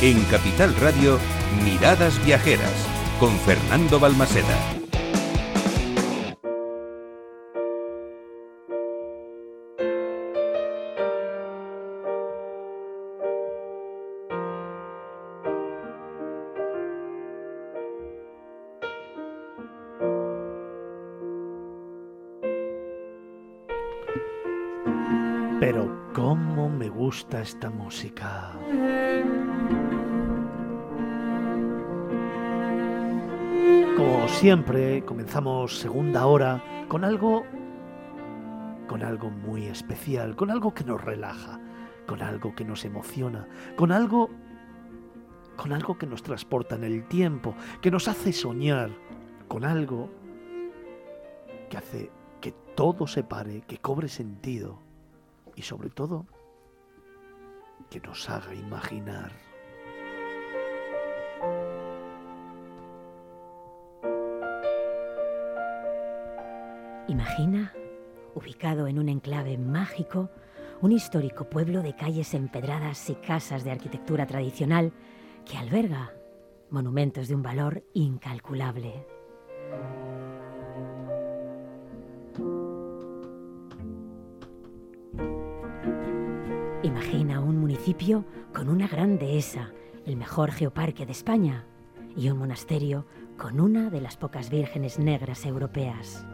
En Capital Radio, Miradas Viajeras, con Fernando Balmaseda. Pero cómo me gusta esta música. Como siempre, comenzamos segunda hora con algo con algo muy especial, con algo que nos relaja, con algo que nos emociona, con algo con algo que nos transporta en el tiempo, que nos hace soñar, con algo que hace que todo se pare, que cobre sentido y sobre todo que nos haga imaginar. Imagina, ubicado en un enclave mágico, un histórico pueblo de calles empedradas y casas de arquitectura tradicional que alberga monumentos de un valor incalculable. Imagina un municipio con una gran dehesa, el mejor geoparque de España, y un monasterio con una de las pocas vírgenes negras europeas.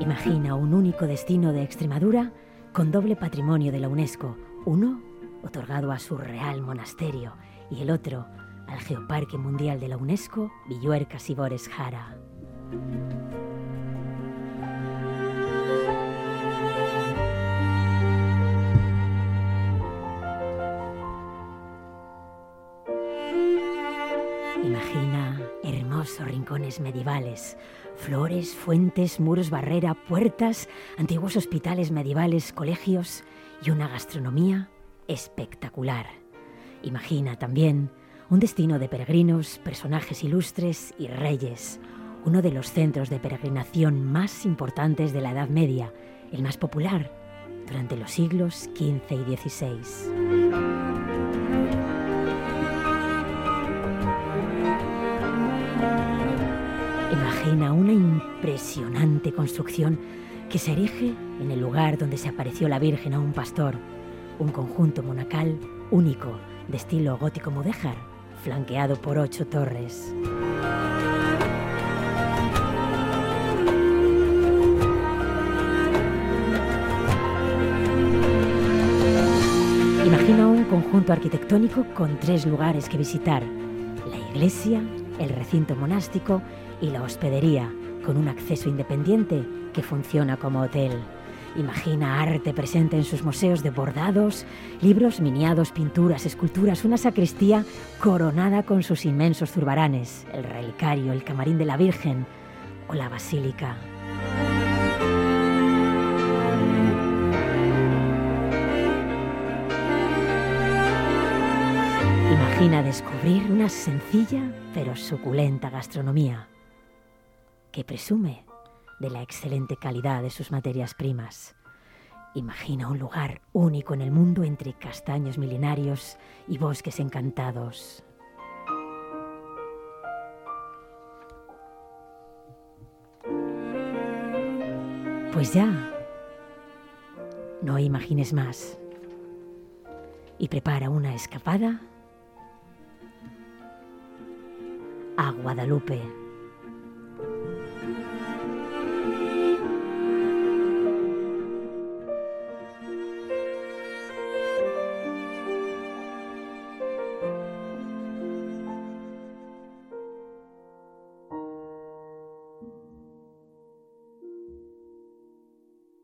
Imagina un único destino de Extremadura con doble patrimonio de la UNESCO, uno otorgado a su real monasterio y el otro al Geoparque Mundial de la UNESCO, Villuerca Sibores Jara. Hermosos rincones medievales, flores, fuentes, muros barrera, puertas, antiguos hospitales medievales, colegios y una gastronomía espectacular. Imagina también un destino de peregrinos, personajes ilustres y reyes, uno de los centros de peregrinación más importantes de la Edad Media, el más popular durante los siglos XV y XVI. Impresionante construcción que se erige en el lugar donde se apareció la Virgen a un pastor, un conjunto monacal único de estilo gótico mudéjar, flanqueado por ocho torres. Imagina un conjunto arquitectónico con tres lugares que visitar, la iglesia, el recinto monástico y la hospedería, con un acceso independiente que funciona como hotel. Imagina arte presente en sus museos de bordados, libros, miniados, pinturas, esculturas, una sacristía coronada con sus inmensos zurbaranes, el relicario, el camarín de la Virgen o la basílica. Imagina descubrir una sencilla pero suculenta gastronomía que presume de la excelente calidad de sus materias primas. Imagina un lugar único en el mundo entre castaños milenarios y bosques encantados. Pues ya, no imagines más y prepara una escapada a Guadalupe.